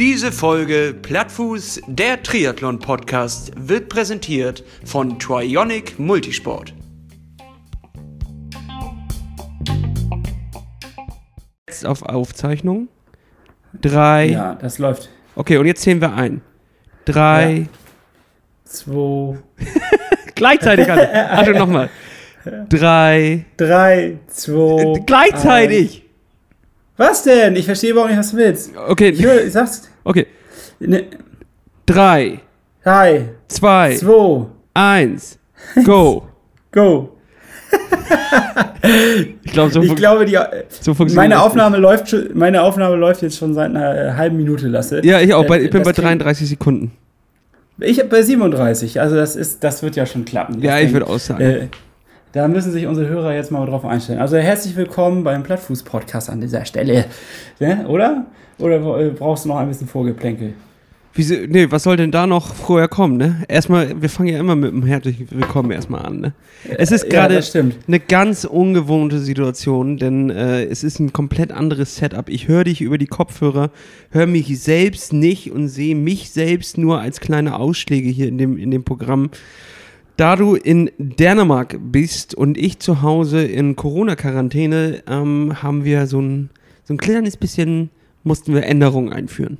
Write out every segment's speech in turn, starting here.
Diese Folge Plattfuß, der Triathlon-Podcast, wird präsentiert von Trionic Multisport. Jetzt auf Aufzeichnung. Drei. Ja, das läuft. Okay, und jetzt zählen wir ein. Drei. Ja. Zwei. Gleichzeitig. alle. Achtung, nochmal. Drei. Drei, zwei. Gleichzeitig. Was denn? Ich verstehe überhaupt nicht, was du willst. Okay. Ich sag's. Okay. Ne, Drei. drei, Zwei. zwei, Eins. Go. go. Ich glaube, so, Ich glaube, die, so funktioniert meine, Aufnahme läuft schon, meine Aufnahme läuft jetzt schon seit einer halben Minute, Lasse. nicht. Ja, ich auch. Bei, Äh, ich bin das bei krieg- 33 Sekunden. Ich bei 37, also das ist, das wird ja schon klappen. Ja, ich denke, würde auch sagen. Äh, da müssen sich unsere Hörer jetzt mal drauf einstellen. Also herzlich willkommen beim Plattfuß-Podcast an dieser Stelle. Ne? Oder? Oder äh, brauchst du noch ein bisschen Vorgeplänkel? Wieso, nee, was soll denn da noch vorher kommen, ne? Erstmal, wir fangen ja immer mit einem herzlichen Willkommen erstmal an, ne? Es ist Ja, gerade stimmt. eine ganz ungewohnte Situation, denn äh, es ist ein komplett anderes Setup. Ich höre dich über die Kopfhörer, höre mich selbst nicht und sehe mich selbst nur als kleine Ausschläge hier in dem, in dem Programm. Da du in Dänemark bist und ich zu Hause in Corona-Quarantäne, ähm, haben wir so ein, so ein kleines bisschen, mussten wir Änderungen einführen.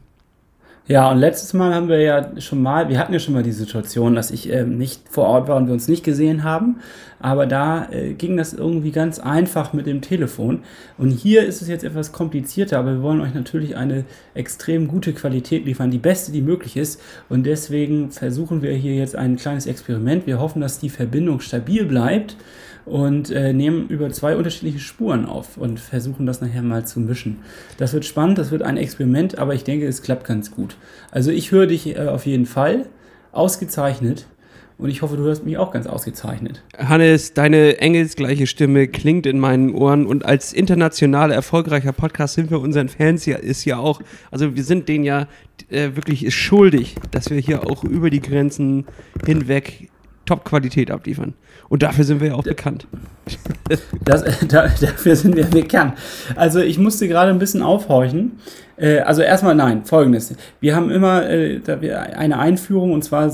Ja, und letztes Mal haben wir ja schon mal, wir hatten ja schon mal die Situation, dass ich ähm, nicht vor Ort war und wir uns nicht gesehen haben. Aber da äh, ging das irgendwie ganz einfach mit dem Telefon. Und hier ist es jetzt etwas komplizierter, aber wir wollen euch natürlich eine extrem gute Qualität liefern, die beste, die möglich ist. Und deswegen versuchen wir hier jetzt ein kleines Experiment. Wir hoffen, dass die Verbindung stabil bleibt und äh, nehmen über zwei unterschiedliche Spuren auf und versuchen das nachher mal zu mischen. Das wird spannend, das wird ein Experiment, aber ich denke, es klappt ganz gut. Also ich höre dich äh, auf jeden Fall ausgezeichnet und ich hoffe, du hörst mich auch ganz ausgezeichnet. Hannes, deine engelsgleiche Stimme klingt in meinen Ohren und als international erfolgreicher Podcast sind wir unseren Fans ja, ist ja auch, also wir sind denen ja äh, wirklich schuldig, dass wir hier auch über die Grenzen hinweg Top-Qualität abliefern. Und dafür sind wir ja auch bekannt. Das, da, dafür sind wir bekannt. Also ich musste gerade ein bisschen aufhorchen. Äh, also erstmal nein, folgendes. Wir haben immer äh, da eine Einführung und zwar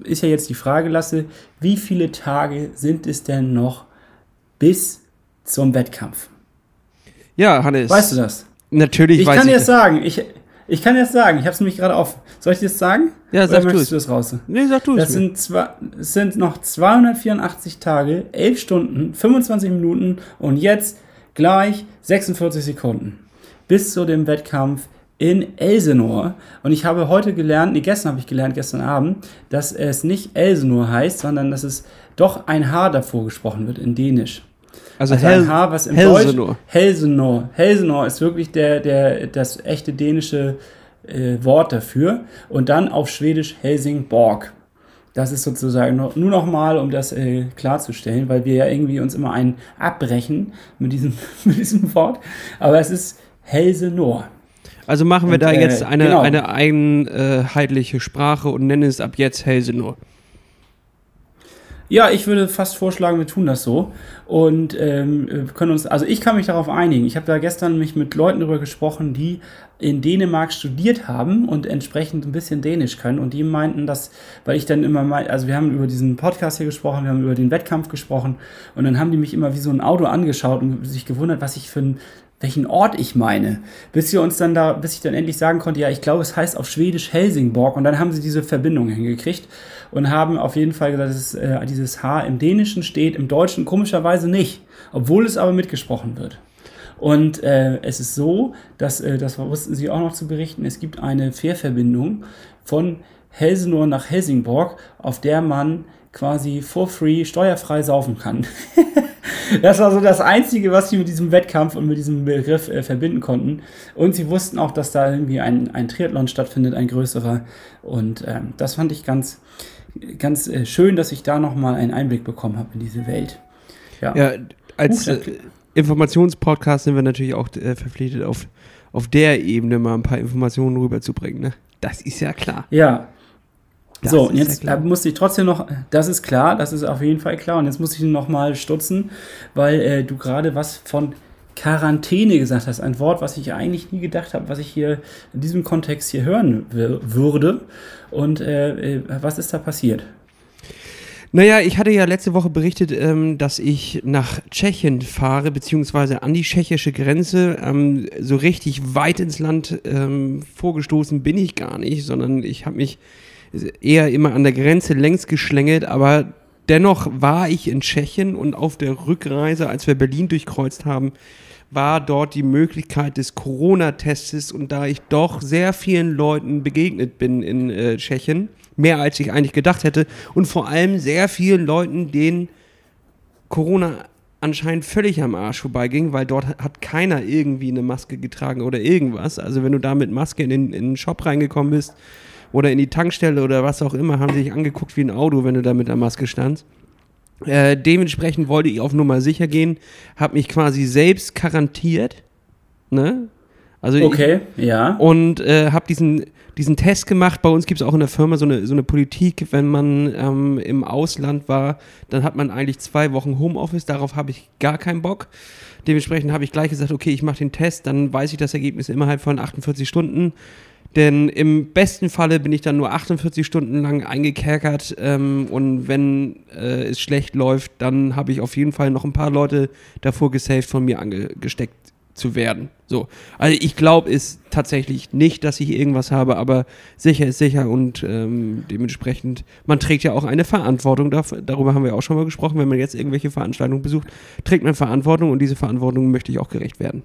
ist ja jetzt die Frage, Lasse, wie viele Tage sind es denn noch bis zum Wettkampf? Ja, Hannes. Weißt du das? Natürlich Ich weiß kann ich dir das. das sagen. Ich, ich kann das sagen. Ich habe es nämlich gerade auf. Soll ich dir das sagen? Ja, Oder sag du möchtest es. du das raus? Nee, sag du Das es mir. sind, zwei, es sind noch 284 Tage, 11 Stunden, 25 Minuten und jetzt gleich 46 Sekunden bis zu dem Wettkampf in Elsenor. Und ich habe heute gelernt, nee, gestern habe ich gelernt, gestern Abend, dass es nicht Elsenor heißt, sondern dass es doch ein H davor gesprochen wird in Dänisch. Also, Also Hel H, was im Helsenor. Deutsch Helsenor. Helsenor ist wirklich der, der, das echte dänische äh, Wort dafür. Und dann auf Schwedisch Helsingborg. Das ist sozusagen nur noch mal, um das äh, klarzustellen, weil wir ja irgendwie uns immer einen abbrechen mit diesem, mit diesem Wort. Aber es ist Helsenor. Also machen wir Und, da äh, jetzt eine, genau. eine einheitliche Sprache und nennen es ab jetzt Helsenor. Ja, ich würde fast vorschlagen, wir tun das so. Und ähm, können uns, also ich kann mich darauf einigen. Ich habe da gestern mich mit Leuten darüber gesprochen, die in Dänemark studiert haben und entsprechend ein bisschen Dänisch können. Und die meinten, dass, weil ich dann immer mal, also wir haben über diesen Podcast hier gesprochen, wir haben über den Wettkampf gesprochen und dann haben die mich immer wie so ein Auto angeschaut und sich gewundert, was ich für ein welchen Ort ich meine, bis wir uns dann da, bis ich dann endlich sagen konnte, ja, ich glaube, es heißt auf Schwedisch Helsingborg und dann haben sie diese Verbindung hingekriegt und haben auf jeden Fall gesagt, dass äh, dieses H im Dänischen steht, im Deutschen komischerweise nicht, obwohl es aber mitgesprochen wird. Und äh, es ist so, dass, äh, das wussten Sie auch noch zu berichten, es gibt eine Fährverbindung von Helsenor nach Helsingborg, auf der man quasi for free steuerfrei saufen kann. das war so das Einzige, was sie mit diesem Wettkampf und mit diesem Begriff äh, verbinden konnten. Und sie wussten auch, dass da irgendwie ein, ein Triathlon stattfindet, ein größerer. Und ähm, das fand ich ganz, ganz äh, schön, dass ich da nochmal einen Einblick bekommen habe in diese Welt. Ja. Ja, als Huch, äh, Informationspodcast sind wir natürlich auch äh, verpflichtet, auf, auf der Ebene mal ein paar Informationen rüberzubringen. Ne? Das ist ja klar. ja. Das so, und ja jetzt klar. äh, musste ich trotzdem noch, das ist klar, das ist auf jeden Fall klar. Und jetzt muss ich noch mal stutzen, weil äh, du gerade was von Quarantäne gesagt hast. Ein Wort, was ich eigentlich nie gedacht habe, was ich hier in diesem Kontext hier hören würde. Und äh, äh, was ist da passiert? Naja, ich hatte ja letzte Woche berichtet, ähm, dass ich nach Tschechien fahre, beziehungsweise an die tschechische Grenze. Ähm, so richtig weit ins Land ähm, vorgestoßen bin ich gar nicht, sondern ich habe mich eher immer an der Grenze längs geschlängelt, aber dennoch war ich in Tschechien und auf der Rückreise, als wir Berlin durchkreuzt haben, war dort die Möglichkeit des Corona-Testes und da ich doch sehr vielen Leuten begegnet bin in äh, Tschechien, mehr als ich eigentlich gedacht hätte und vor allem sehr vielen Leuten, denen Corona anscheinend völlig am Arsch vorbeiging, weil dort hat keiner irgendwie eine Maske getragen oder irgendwas. Also wenn du da mit Maske in den, in den Shop reingekommen bist, oder in die Tankstelle oder was auch immer, haben sich angeguckt wie ein Auto, wenn du da mit der Maske standst. Äh, dementsprechend wollte ich auf Nummer sicher gehen, habe mich quasi selbst quarantiert. Ne? Also okay, ich, ja. Und äh, habe diesen, diesen Test gemacht. Bei uns gibt es auch in der Firma so eine, so eine Politik, wenn man ähm, im Ausland war, dann hat man eigentlich zwei Wochen Homeoffice. Darauf habe ich gar keinen Bock. Dementsprechend habe ich gleich gesagt, okay, ich mache den Test, dann weiß ich das Ergebnis innerhalb von 48 Stunden. Denn im besten Falle bin ich dann nur 48 Stunden lang eingekerkert ähm, und wenn äh, es schlecht läuft, dann habe ich auf jeden Fall noch ein paar Leute davor gesaved, von mir angesteckt zu werden. So. Also ich glaube es tatsächlich nicht, dass ich irgendwas habe, aber sicher ist sicher und ähm, dementsprechend, man trägt ja auch eine Verantwortung, dafür, darüber haben wir auch schon mal gesprochen, wenn man jetzt irgendwelche Veranstaltungen besucht, trägt man Verantwortung und diese Verantwortung möchte ich auch gerecht werden.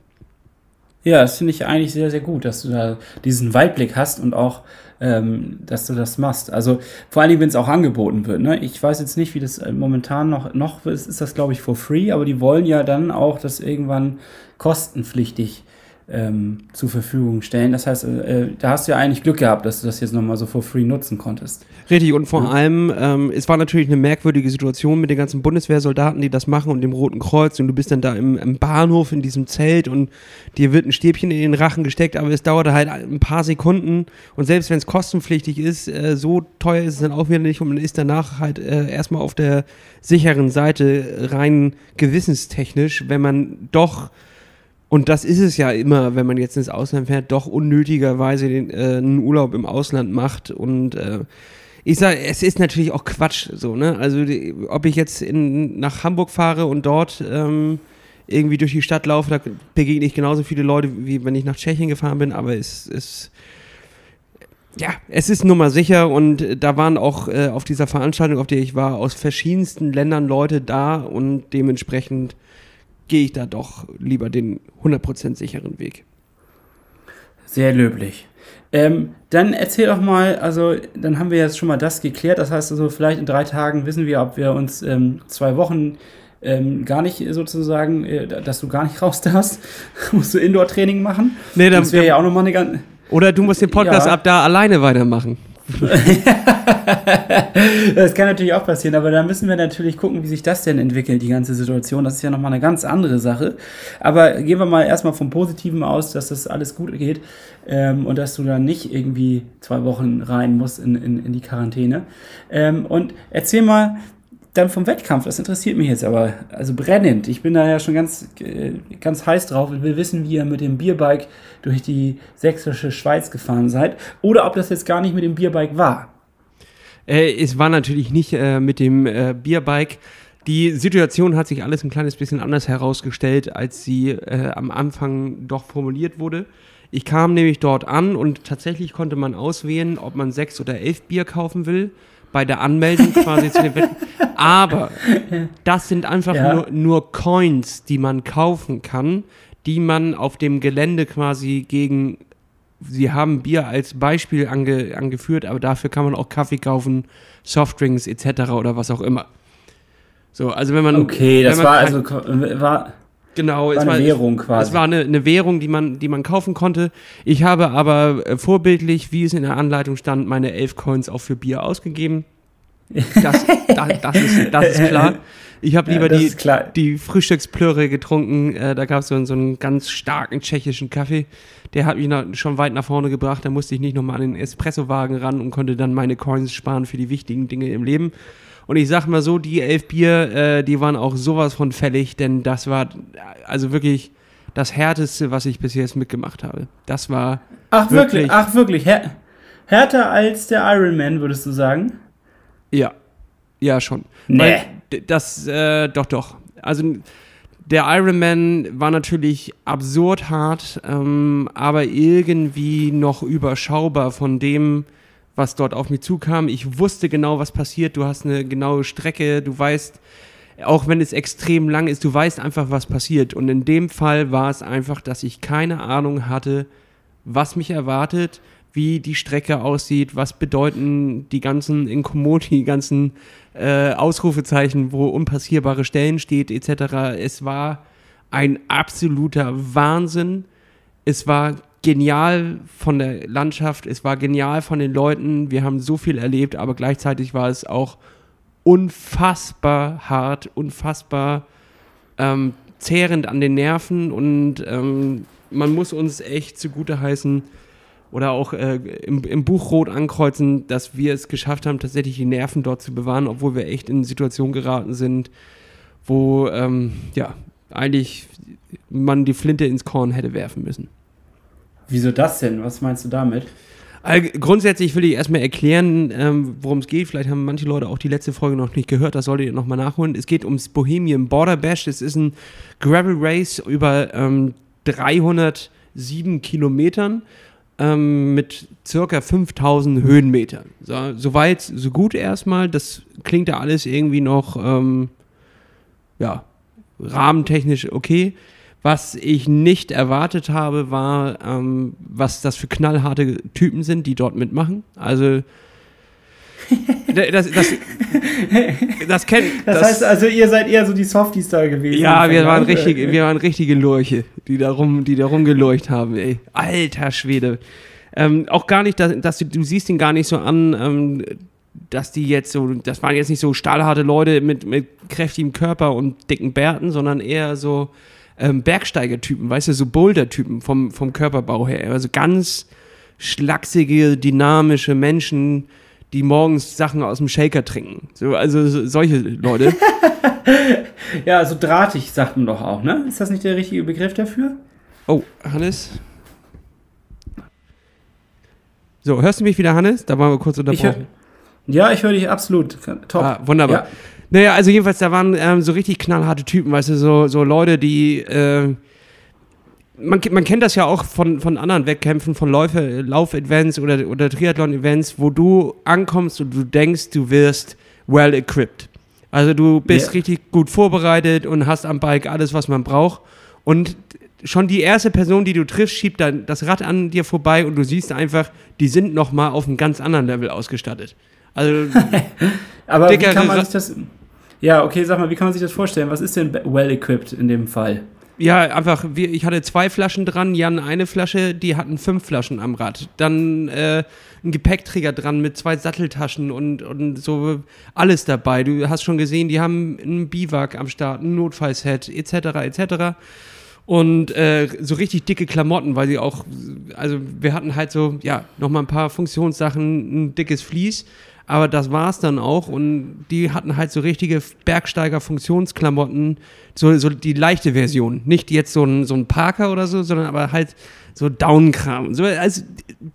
Ja, das finde ich eigentlich sehr, sehr gut, dass du da diesen Weitblick hast und auch, ähm, dass du das machst. Also vor allen Dingen, wenn es auch angeboten wird. Ne? Ich weiß jetzt nicht, wie das äh, momentan noch, noch ist, ist das, glaube ich, for free, aber die wollen ja dann auch das irgendwann kostenpflichtig ähm, zur Verfügung stellen. Das heißt, äh, da hast du ja eigentlich Glück gehabt, dass du das jetzt nochmal so for free nutzen konntest. Richtig, und vor ja. allem, ähm, es war natürlich eine merkwürdige Situation mit den ganzen Bundeswehrsoldaten, die das machen und dem Roten Kreuz und du bist dann da im, im Bahnhof in diesem Zelt und dir wird ein Stäbchen in den Rachen gesteckt, aber es dauerte halt ein paar Sekunden und selbst wenn es kostenpflichtig ist, äh, so teuer ist es dann auch wieder nicht und man ist danach halt äh, erstmal auf der sicheren Seite rein gewissenstechnisch, wenn man doch und das ist es ja immer, wenn man jetzt ins Ausland fährt, doch unnötigerweise den, äh, einen Urlaub im Ausland macht. Und äh, ich sage, es ist natürlich auch Quatsch, so, ne? Also, die, ob ich jetzt in, nach Hamburg fahre und dort ähm, irgendwie durch die Stadt laufe, da begegne ich genauso viele Leute, wie wenn ich nach Tschechien gefahren bin, aber es ist. Ja, es ist nun mal sicher und da waren auch äh, auf dieser Veranstaltung, auf der ich war, aus verschiedensten Ländern Leute da und dementsprechend gehe ich da doch lieber den 100% sicheren Weg. Sehr löblich. Ähm, dann erzähl doch mal, also dann haben wir jetzt schon mal das geklärt. Das heißt also, vielleicht in drei Tagen wissen wir, ob wir uns ähm, zwei Wochen ähm, gar nicht sozusagen, äh, dass du gar nicht raus darfst. musst du Indoor-Training machen. Nee, dann, das wäre ja auch nochmal eine ganz. Oder du musst den Podcast ja. ab da alleine weitermachen. das kann natürlich auch passieren, aber da müssen wir natürlich gucken, wie sich das denn entwickelt, die ganze Situation. Das ist ja nochmal eine ganz andere Sache. Aber gehen wir mal erstmal vom Positiven aus, dass das alles gut geht ähm, und dass du dann nicht irgendwie zwei Wochen rein musst in, in, in die Quarantäne. Ähm, und erzähl mal, dann vom Wettkampf, das interessiert mich jetzt aber, also brennend. Ich bin da ja schon ganz, äh, ganz heiß drauf und will wissen, wie ihr mit dem Bierbike durch die sächsische Schweiz gefahren seid oder ob das jetzt gar nicht mit dem Bierbike war. Äh, es war natürlich nicht äh, mit dem äh, Bierbike. Die Situation hat sich alles ein kleines bisschen anders herausgestellt, als sie äh, am Anfang doch formuliert wurde. Ich kam nämlich dort an und tatsächlich konnte man auswählen, ob man sechs oder elf Bier kaufen will bei der Anmeldung quasi zu den Wetten. Aber das sind einfach ja. nur, nur Coins, die man kaufen kann, die man auf dem Gelände quasi gegen sie haben Bier als Beispiel ange, angeführt, aber dafür kann man auch Kaffee kaufen, Softdrinks etc. oder was auch immer. So, also wenn man. Okay, das war also war Genau, war es eine war, Währung quasi. Es war eine, eine, Währung, die man, die man kaufen konnte. Ich habe aber äh, vorbildlich, wie es in der Anleitung stand, meine elf Coins auch für Bier ausgegeben. Das, das, das, ist, das ist klar. Ich habe lieber ja, die, die Frühstücksplöre getrunken. Äh, da gab es so, so einen ganz starken tschechischen Kaffee. Der hat mich nach, schon weit nach vorne gebracht. Da musste ich nicht nochmal an den Espressowagen ran und konnte dann meine Coins sparen für die wichtigen Dinge im Leben. Und ich sag mal so, die elf Bier, äh, die waren auch sowas von fällig, denn das war also wirklich das härteste, was ich bis jetzt mitgemacht habe. Das war. Ach wirklich, wirklich ach wirklich. Här härter als der Ironman, würdest du sagen? Ja. Ja, schon. Nee. Weil das, äh, doch, doch. Also der Ironman war natürlich absurd hart, ähm, aber irgendwie noch überschaubar von dem, was dort auf mich zukam. Ich wusste genau, was passiert. Du hast eine genaue Strecke, du weißt, auch wenn es extrem lang ist, du weißt einfach, was passiert. Und in dem Fall war es einfach, dass ich keine Ahnung hatte, was mich erwartet, wie die Strecke aussieht, was bedeuten die ganzen Inkommodi, die ganzen äh, Ausrufezeichen, wo unpassierbare Stellen steht, etc. Es war ein absoluter Wahnsinn. Es war genial von der Landschaft, es war genial von den Leuten. Wir haben so viel erlebt, aber gleichzeitig war es auch unfassbar hart, unfassbar ähm, zehrend an den Nerven und ähm, man muss uns echt zugute heißen oder auch äh, im, im, Buch rot ankreuzen, dass wir es geschafft haben, tatsächlich die Nerven dort zu bewahren, obwohl wir echt in Situationen geraten sind, wo ähm, ja eigentlich man die Flinte ins Korn hätte werfen müssen. Wieso das denn? Was meinst du damit? Also grundsätzlich will ich erstmal erklären, ähm, worum es geht. Vielleicht haben manche Leute auch die letzte Folge noch nicht gehört, das solltet ihr nochmal nachholen. Es geht ums Bohemian Border Bash. Es ist ein Gravel Race über ähm, 307 Kilometern ähm, mit circa 5000 Höhenmetern. So, so weit, so gut erstmal. Das klingt ja alles irgendwie noch, ähm, ja, rahmentechnisch okay. Was ich nicht erwartet habe, war, ähm, was das für knallharte Typen sind, die dort mitmachen. Also das, das, das, kennt, das, das, heißt also, ihr seid eher so die Softies da gewesen. Ja, wir waren, richtig, wir waren richtige Lurche, die da, rum, die da rumgelurcht haben, ey. Alter Schwede. Ähm, auch gar nicht, dass, dass du, du, siehst ihn gar nicht so an, ähm, dass die jetzt so, das waren jetzt nicht so stahlharte Leute mit, mit kräftigem Körper und dicken Bärten, sondern eher so ähm, Bergsteigertypen, weißt du, so Boulder-Typen vom, vom Körperbau her. Also ganz schlachsige, dynamische Menschen, die morgens Sachen aus dem Shaker trinken. So, also so, solche Leute. ja, so drahtig sagt man doch auch, ne? Ist das nicht der richtige Begriff dafür? Oh, Hannes. So, hörst du mich wieder, Hannes? Da waren wir kurz unterbrochen. Ich hör, ja, ich höre dich absolut. Top. Ah, wunderbar. Ja. Naja, also jedenfalls, da waren ähm, so richtig knallharte Typen, weißt du, so, so Leute, die. Äh, man, man kennt das ja auch von, von anderen Wettkämpfen, von Läufe, Lauf-Events oder, oder Triathlon-Events, wo du ankommst und du denkst, du wirst well equipped. Also du bist yeah. richtig gut vorbereitet und hast am Bike alles, was man braucht. Und schon die erste Person, die du triffst, schiebt dann das Rad an dir vorbei und du siehst einfach, die sind noch mal auf einem ganz anderen Level ausgestattet. Also Aber wie kann man sich das ja, okay, sag mal, wie kann man sich das vorstellen? Was ist denn well equipped in dem Fall? Ja, einfach, ich hatte zwei Flaschen dran, Jan eine Flasche, die hatten fünf Flaschen am Rad. Dann äh, ein Gepäckträger dran mit zwei Satteltaschen und, und so alles dabei. Du hast schon gesehen, die haben einen Biwak am Start, ein Notfallset, etc., etc. Und äh, so richtig dicke Klamotten, weil sie auch, also wir hatten halt so, ja, nochmal ein paar Funktionssachen, ein dickes Vlies aber das war es dann auch. Und die hatten halt so richtige Bergsteiger-Funktionsklamotten, so, so die leichte Version. Nicht jetzt so ein, so ein Parker oder so, sondern aber halt so Down-Kram. So, also,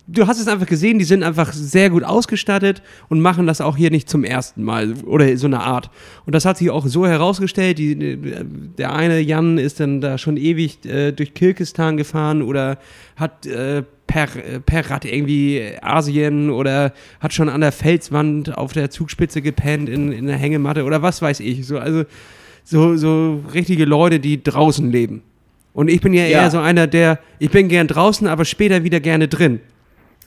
du hast es einfach gesehen, die sind einfach sehr gut ausgestattet und machen das auch hier nicht zum ersten Mal oder so eine Art. Und das hat sich auch so herausgestellt. Die, der eine Jan ist dann da schon ewig äh, durch Kirgistan gefahren oder hat äh, per, per Rad irgendwie Asien oder hat schon an der Felswand auf der Zugspitze gepennt in, in der Hängematte oder was weiß ich. So, also so, so richtige Leute, die draußen leben. Und ich bin ja, ja. eher so einer, der, ich bin gern draußen, aber später wieder gerne drin.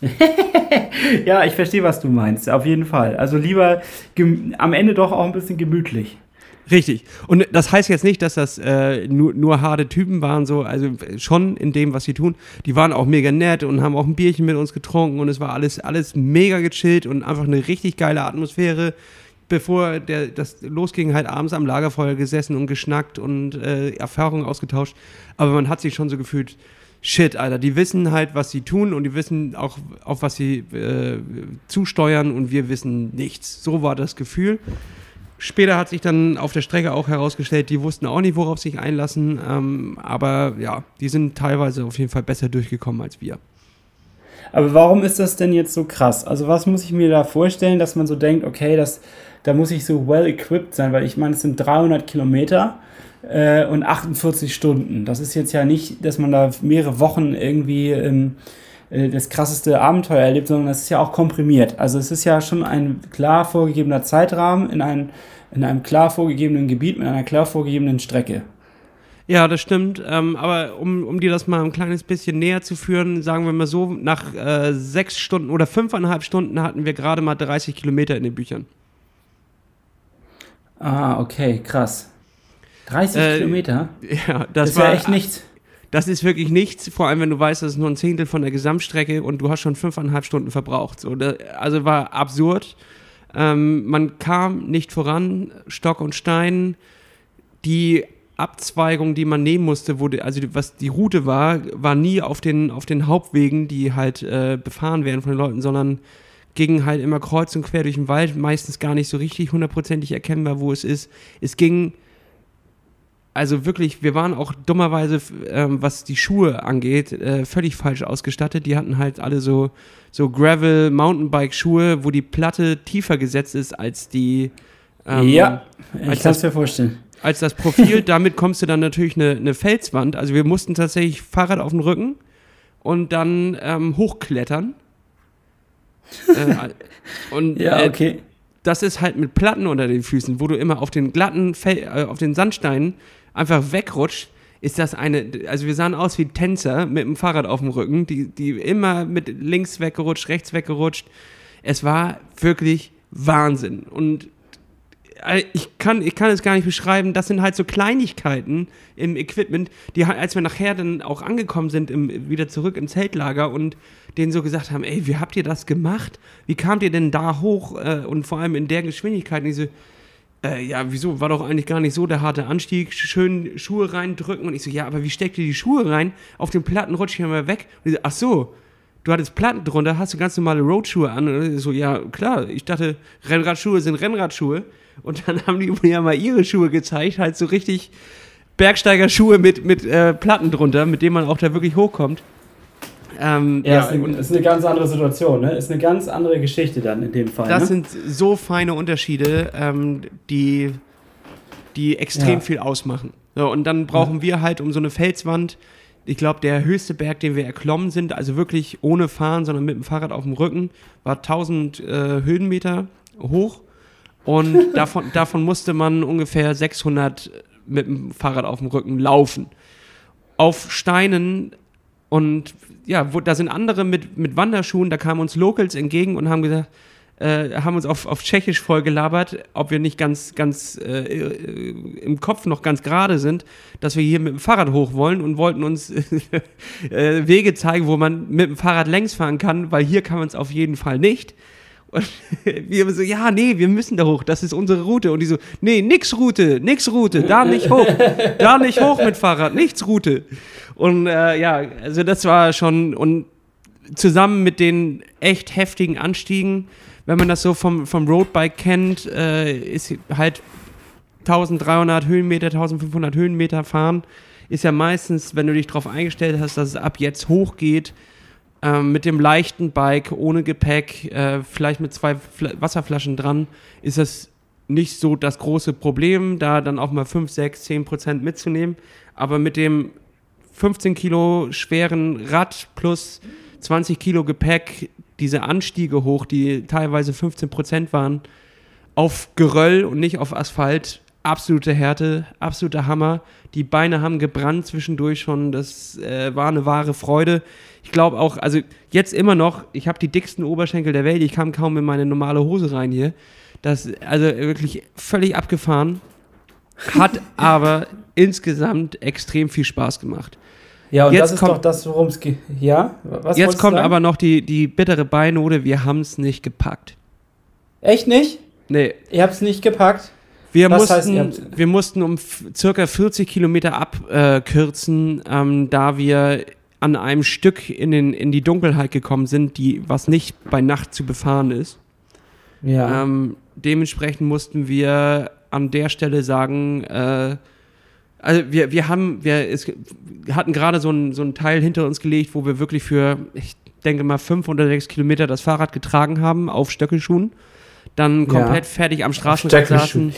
ja, ich verstehe, was du meinst, auf jeden Fall. Also lieber am Ende doch auch ein bisschen gemütlich. Richtig. Und das heißt jetzt nicht, dass das äh, nur, nur harte Typen waren, so, also schon in dem, was sie tun. Die waren auch mega nett und haben auch ein Bierchen mit uns getrunken und es war alles, alles mega gechillt und einfach eine richtig geile Atmosphäre. Bevor der, das losging, halt abends am Lagerfeuer gesessen und geschnackt und äh, Erfahrungen ausgetauscht. Aber man hat sich schon so gefühlt, shit, Alter, die wissen halt, was sie tun und die wissen auch, auf was sie äh, zusteuern und wir wissen nichts. So war das Gefühl. Später hat sich dann auf der Strecke auch herausgestellt, die wussten auch nicht, worauf sie sich einlassen. Ähm, aber ja, die sind teilweise auf jeden Fall besser durchgekommen als wir. Aber warum ist das denn jetzt so krass? Also was muss ich mir da vorstellen, dass man so denkt, okay, das, da muss ich so well equipped sein, weil ich meine, es sind 300 Kilometer äh, und 48 Stunden. Das ist jetzt ja nicht, dass man da mehrere Wochen irgendwie ähm, äh, das krasseste Abenteuer erlebt, sondern das ist ja auch komprimiert. Also es ist ja schon ein klar vorgegebener Zeitrahmen in, ein, in einem klar vorgegebenen Gebiet mit einer klar vorgegebenen Strecke. Ja, das stimmt. Ähm, aber um, um dir das mal ein kleines bisschen näher zu führen, sagen wir mal so, nach äh, sechs Stunden oder fünfeinhalb Stunden hatten wir gerade mal 30 Kilometer in den Büchern. Ah, okay, krass. 30 äh, Kilometer? Ja, das, das war echt nichts. Das ist wirklich nichts, vor allem wenn du weißt, das ist nur ein Zehntel von der Gesamtstrecke und du hast schon fünfeinhalb Stunden verbraucht. So, das, also war absurd. Ähm, man kam nicht voran, Stock und Stein. Die Abzweigung, die man nehmen musste, wurde, also was die Route war, war nie auf den, auf den Hauptwegen, die halt äh, befahren werden von den Leuten, sondern ging halt immer kreuz und quer durch den Wald, meistens gar nicht so richtig hundertprozentig erkennbar, wo es ist. Es ging also wirklich, wir waren auch dummerweise, ähm, was die Schuhe angeht, äh, völlig falsch ausgestattet. Die hatten halt alle so, so Gravel-Mountainbike-Schuhe, wo die Platte tiefer gesetzt ist als die. Ähm, ja, ich kann es mir vorstellen. Als das Profil, damit kommst du dann natürlich eine, eine Felswand. Also wir mussten tatsächlich Fahrrad auf den Rücken und dann ähm, hochklettern. Äh, und, ja, äh, okay. Äh, das ist halt mit Platten unter den Füßen, wo du immer auf den glatten, Fel äh, auf den Sandsteinen einfach wegrutscht, ist das eine, also wir sahen aus wie Tänzer mit dem Fahrrad auf dem Rücken, die, die immer mit links weggerutscht, rechts weggerutscht. Es war wirklich Wahnsinn. Und ich kann, ich kann es gar nicht beschreiben, das sind halt so Kleinigkeiten im Equipment, die als wir nachher dann auch angekommen sind, im, wieder zurück im Zeltlager und denen so gesagt haben, ey, wie habt ihr das gemacht? Wie kamt ihr denn da hoch äh, und vor allem in der Geschwindigkeit? Ich so, äh, ja, wieso, war doch eigentlich gar nicht so der harte Anstieg, schön Schuhe reindrücken. Und ich so, ja, aber wie steckt ihr die Schuhe rein? Auf den Platten rutsche ich immer weg. Und ich so, ach so, du hattest Platten drunter, hast du ganz normale Roadschuhe an? Und so, ja, klar, ich dachte, Rennradschuhe sind Rennradschuhe. Und dann haben die mir ja mal ihre Schuhe gezeigt, halt so richtig Bergsteigerschuhe mit, mit äh, Platten drunter, mit denen man auch da wirklich hochkommt. Ähm, ja, ja ist, eine, ist, eine, ganz andere Situation, ne? Ist eine ganz andere Geschichte dann in dem Fall. Das ne? sind so feine Unterschiede, ähm, die, die extrem ja. viel ausmachen. So, und dann brauchen ja. wir halt um so eine Felswand, ich glaube, der höchste Berg, den wir erklommen sind, also wirklich ohne Fahren, sondern mit dem Fahrrad auf dem Rücken, war 1000 äh, Höhenmeter hoch. Und davon, davon musste man ungefähr 600 mit dem Fahrrad auf dem Rücken laufen. Auf Steinen und ja, wo, da sind andere mit, mit Wanderschuhen, da kamen uns Locals entgegen und haben gesagt, äh, haben uns auf, auf Tschechisch vollgelabert, ob wir nicht ganz, ganz äh, im Kopf noch ganz gerade sind, dass wir hier mit dem Fahrrad hoch wollen und wollten uns äh, Wege zeigen, wo man mit dem Fahrrad längs fahren kann, weil hier kann man es auf jeden Fall nicht. Und wir so, ja, nee, wir müssen da hoch, das ist unsere Route. Und die so, nee, nix Route, nix Route, da nicht hoch, da nicht hoch mit Fahrrad, nichts Route. Und äh, ja, also das war schon, und zusammen mit den echt heftigen Anstiegen, wenn man das so vom, vom Roadbike kennt, äh, ist halt 1300 Höhenmeter, 1500 Höhenmeter fahren, ist ja meistens, wenn du dich darauf eingestellt hast, dass es ab jetzt hochgeht, äh, mit dem leichten Bike, ohne Gepäck, äh, vielleicht mit zwei Fl Wasserflaschen dran, ist das nicht so das große Problem, da dann auch mal 5, 6, 10 Prozent mitzunehmen. Aber mit dem 15 Kilo schweren Rad plus 20 Kilo Gepäck, diese Anstiege hoch, die teilweise 15 Prozent waren, auf Geröll und nicht auf Asphalt, absolute Härte, absoluter Hammer. Die Beine haben gebrannt zwischendurch schon, das äh, war eine wahre Freude. Ich glaube auch, also jetzt immer noch, ich habe die dicksten Oberschenkel der Welt, ich kam kaum in meine normale Hose rein hier. Das, also wirklich völlig abgefahren. Hat aber insgesamt extrem viel Spaß gemacht. Ja, und jetzt das ist kommt, doch das, worum es geht. Ja? Was jetzt kommt aber noch die, die bittere Beinote, wir haben es nicht gepackt. Echt nicht? Nee. Ihr habt es nicht gepackt? Wir mussten, heißt, wir mussten um circa 40 Kilometer abkürzen, ähm, da wir an einem Stück in, den, in die Dunkelheit gekommen sind, die, was nicht bei Nacht zu befahren ist. Ja. Ähm, dementsprechend mussten wir an der Stelle sagen, äh, also wir, wir haben, wir es, hatten gerade so ein, so Teil hinter uns gelegt, wo wir wirklich für, ich denke mal, fünf oder sechs Kilometer das Fahrrad getragen haben auf Stöckelschuhen. Dann komplett Ja. fertig am Straßenrand saßen.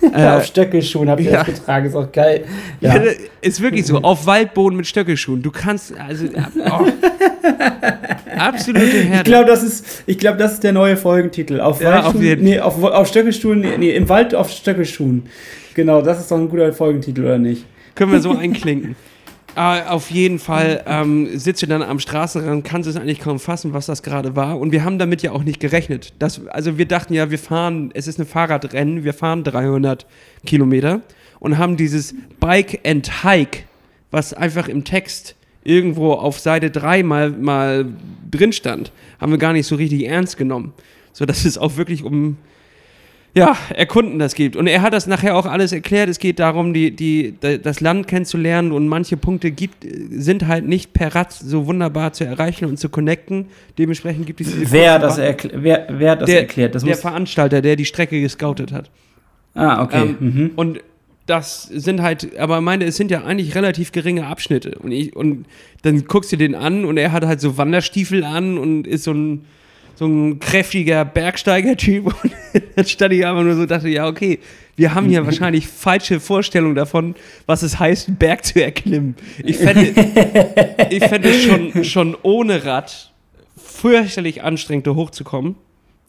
Äh, auf Stöckelschuhen habt ihr ja. das getragen, ist auch geil. Ja. Ja. ist wirklich so. Auf Waldboden mit Stöckelschuhen. Du kannst, also, oh. absolute Ich Härte. glaube, das ist, ich glaube, das ist der neue Folgentitel. Auf Ja, auf nee, auf, auf Stöckelschuhen, nee, im Wald auf Stöckelschuhen. Genau, das ist doch ein guter Folgentitel, oder nicht? Können wir so einklinken. Aber auf jeden Fall ähm, sitzt du dann am Straßenrand, kannst es eigentlich kaum fassen, was das gerade war. Und wir haben damit ja auch nicht gerechnet. Das, also wir dachten ja, wir fahren, es ist ein Fahrradrennen, wir fahren 300 Kilometer und haben dieses Bike and Hike, was einfach im Text irgendwo auf Seite 3 mal, mal drin stand, haben wir gar nicht so richtig ernst genommen. So dass es auch wirklich um ja, erkunden das gibt. Und er hat das nachher auch alles erklärt. Es geht darum, die, die, da- das Land kennenzulernen und manche Punkte gibt, sind halt nicht per Rad so wunderbar zu erreichen und zu connecten. Dementsprechend gibt es diese Wer, das erkl wer, wer hat das der, erklärt? Das der Veranstalter, der die Strecke gescoutet hat. ah, okay. Ähm, mhm. Und das sind halt, aber er meinte, es sind ja eigentlich relativ geringe Abschnitte. Und, ich, und dann guckst du den an und er hat halt so Wanderstiefel an und ist so ein, so ein kräftiger Bergsteiger-Typ. Und dann stand ich einfach nur so dachte, ja, okay, wir haben hier wahrscheinlich falsche Vorstellungen davon, was es heißt, einen Berg zu erklimmen. Ich fände, ich fände es schon, schon ohne Rad fürchterlich anstrengend, da hochzukommen.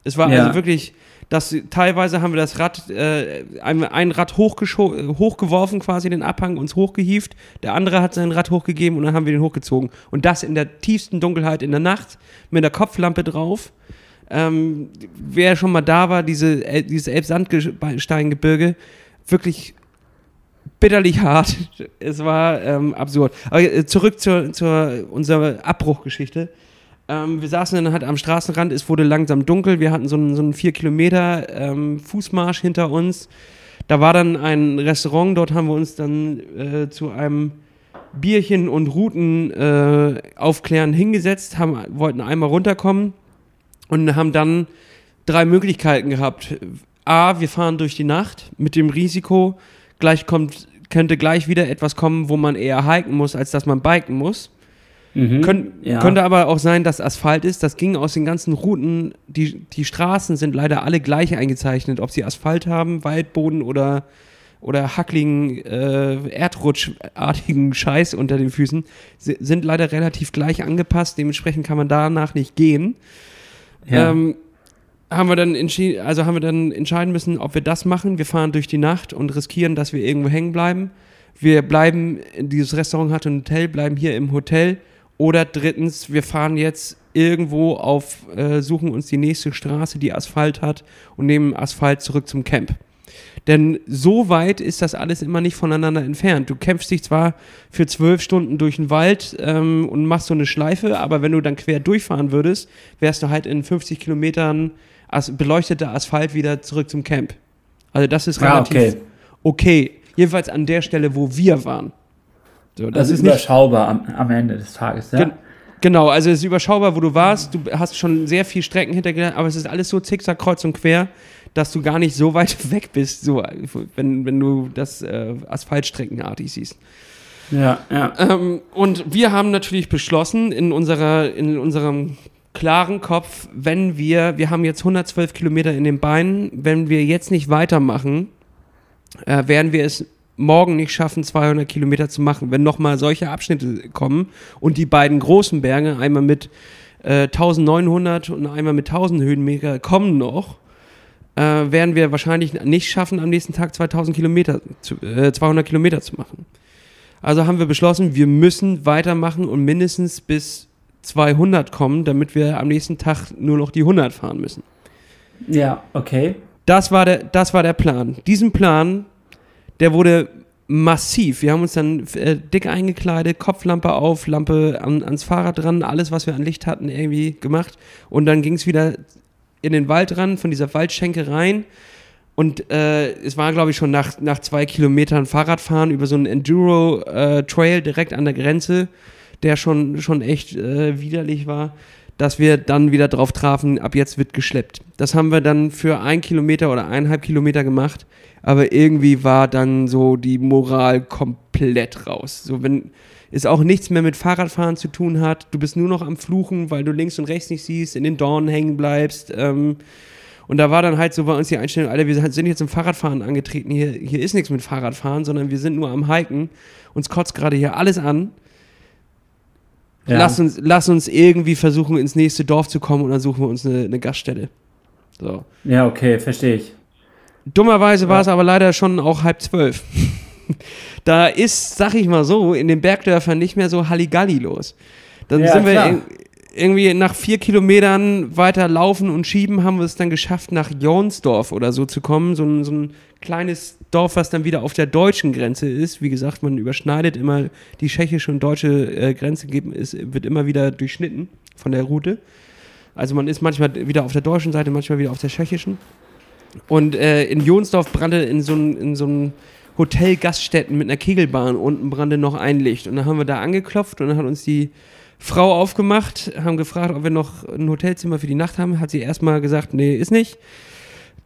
Es war Ja. also wirklich, das, teilweise haben wir das Rad, äh, ein, ein Rad hochgeworfen, quasi den Abhang, uns hochgehieft. Der andere hat sein Rad hochgegeben und dann haben wir den hochgezogen. Und das in der tiefsten Dunkelheit in der Nacht mit der Kopflampe drauf. Ähm, wer schon mal da war, diese, dieses Elbsandsteingebirge, wirklich bitterlich hart. Es war ähm, absurd. Aber äh, zurück zur, zur unserer Abbruchgeschichte. Ähm, wir saßen dann halt am Straßenrand, es wurde langsam dunkel, wir hatten so einen, so einen 4 Kilometer ähm, Fußmarsch hinter uns. Da war dann ein Restaurant, dort haben wir uns dann äh, zu einem Bierchen und Routen äh, aufklären hingesetzt, haben, wollten einmal runterkommen und haben dann drei Möglichkeiten gehabt. A, wir fahren durch die Nacht mit dem Risiko, gleich kommt, könnte gleich wieder etwas kommen, wo man eher hiken muss, als dass man biken muss. Mhm. Könnt, Ja. Könnte aber auch sein, dass Asphalt ist. Das ging aus den ganzen Routen. Die, die Straßen sind leider alle gleich eingezeichnet. Ob sie Asphalt haben, Waldboden oder, oder hackligen, äh, erdrutschartigen Scheiß unter den Füßen, si- sind leider relativ gleich angepasst. Dementsprechend kann man danach nicht gehen. Ja. Ähm, haben wir dann entschieden, also haben wir dann entscheiden müssen, ob wir das machen. Wir fahren durch die Nacht und riskieren, dass wir irgendwo hängen bleiben. Wir bleiben, dieses Restaurant hat ein Hotel, bleiben hier im Hotel. Oder drittens, wir fahren jetzt irgendwo auf, äh, suchen uns die nächste Straße, die Asphalt hat und nehmen Asphalt zurück zum Camp. Denn so weit ist das alles immer nicht voneinander entfernt. Du kämpfst dich zwar für zwölf Stunden durch den Wald ähm, und machst so eine Schleife, aber wenn du dann quer durchfahren würdest, wärst du halt in 50 Kilometern as beleuchteter Asphalt wieder zurück zum Camp. Also das ist Ah, relativ okay. okay. Jedenfalls an der Stelle, wo wir waren. So, Das, ist überschaubar am, am Ende des Tages, ja? Gen genau, also es ist überschaubar, wo du warst. Du hast schon sehr viel Strecken hintergegangen, aber es ist alles so zickzack, kreuz und quer, dass du gar nicht so weit weg bist, so, wenn, wenn du das äh, asphaltstreckenartig siehst. Ja, ja. Ähm, und wir haben natürlich beschlossen, in, unserer, in unserem klaren Kopf, wenn wir, wir haben jetzt 112 Kilometer in den Beinen, wenn wir jetzt nicht weitermachen, äh, werden wir es morgen nicht schaffen, 200 Kilometer zu machen. Wenn nochmal solche Abschnitte kommen und die beiden großen Berge, einmal mit äh, 1900 und einmal mit 1000 Höhenmeter, kommen noch, äh, werden wir wahrscheinlich nicht schaffen, am nächsten Tag 2000 Kilometer, zu, äh, 200 Kilometer zu machen. Also haben wir beschlossen, wir müssen weitermachen und mindestens bis 200 kommen, damit wir am nächsten Tag nur noch die 100 fahren müssen. Ja, okay. Das war der, das war der Plan. Diesen Plan, der wurde massiv. Wir haben uns dann äh, dick eingekleidet, Kopflampe auf, Lampe an, ans Fahrrad dran, alles, was wir an Licht hatten, irgendwie gemacht. Und dann ging es wieder in den Wald ran, von dieser Waldschenke rein. Und äh, es war, glaube ich, schon nach, nach zwei Kilometern Fahrradfahren über so einen Enduro-Trail direkt an der Grenze, der schon, schon echt äh, widerlich war. Dass wir dann wieder drauf trafen, ab jetzt wird geschleppt. Das haben wir dann für ein Kilometer oder eineinhalb Kilometer gemacht, aber irgendwie war dann so die Moral komplett raus. So, wenn es auch nichts mehr mit Fahrradfahren zu tun hat, du bist nur noch am Fluchen, weil du links und rechts nicht siehst, in den Dornen hängen bleibst. Ähm, und da war dann halt so bei uns die Einstellung, Alter, wir sind jetzt im Fahrradfahren angetreten, hier, hier ist nichts mit Fahrradfahren, sondern wir sind nur am Hiken. Uns kotzt gerade hier alles an. Ja. Lass, uns, lass uns irgendwie versuchen, ins nächste Dorf zu kommen und dann suchen wir uns eine, eine Gaststätte. So. Ja, okay, verstehe ich. Dummerweise ja. war es aber leider schon auch halb zwölf. da ist, sag ich mal so, in den Bergdörfern nicht mehr so Halligalli los. Dann ja, sind wir in, irgendwie nach vier Kilometern weiter laufen und schieben, haben wir es dann geschafft, nach Jonsdorf oder so zu kommen. So so ein kleines Dorf, was dann wieder auf der deutschen Grenze ist. Wie gesagt, man überschneidet immer die tschechische und deutsche äh, Grenze, ist, wird immer wieder durchschnitten von der Route. Also man ist manchmal wieder auf der deutschen Seite, manchmal wieder auf der tschechischen. Und äh, in Jonsdorf brannte in so einem so Hotel Gaststätten mit einer Kegelbahn unten brannte noch ein Licht. Und dann haben wir da angeklopft und dann hat uns die Frau aufgemacht, haben gefragt, ob wir noch ein Hotelzimmer für die Nacht haben. Hat sie erstmal gesagt, nee, ist nicht.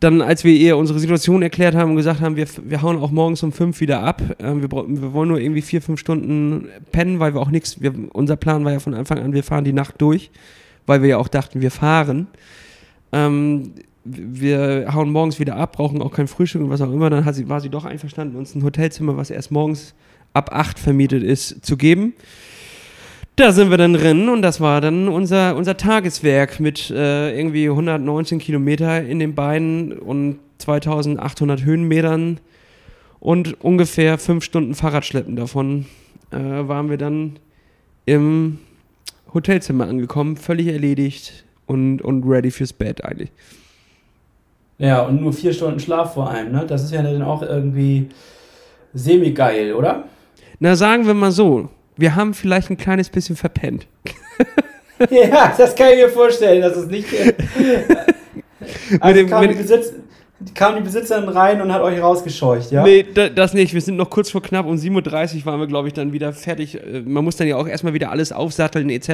Dann, als wir ihr unsere Situation erklärt haben und gesagt haben, wir, wir hauen auch morgens um fünf wieder ab. Ähm, wir, wir wollen nur irgendwie vier, fünf Stunden pennen, weil wir auch nichts, unser Plan war ja von Anfang an, wir fahren die Nacht durch, weil wir ja auch dachten, wir fahren. Ähm, wir hauen morgens wieder ab, brauchen auch kein Frühstück und was auch immer. Dann sie, war sie doch einverstanden, uns ein Hotelzimmer, was erst morgens ab acht vermietet ist, zu geben. Da sind wir dann drin und das war dann unser, unser Tageswerk mit äh, irgendwie 119 Kilometer in den Beinen und 2800 Höhenmetern und ungefähr fünf Stunden Fahrradschleppen. Davon äh, waren wir dann im Hotelzimmer angekommen, völlig erledigt und, und ready fürs Bett eigentlich. Ja, und nur vier Stunden Schlaf vor allem, ne? Das ist ja dann auch irgendwie semi-geil, oder? Na, sagen wir mal so, wir haben vielleicht ein kleines bisschen verpennt. ja, das kann ich mir vorstellen, dass es nicht. Also dem, kam, die Besitz, kam, die Besitzerin rein und hat euch rausgescheucht, ja? Nee, das nicht. Wir sind noch kurz vor knapp um 7.30 Uhr waren wir, glaube ich, dann wieder fertig. Äh, man muss dann ja auch erstmal wieder alles aufsatteln, etc.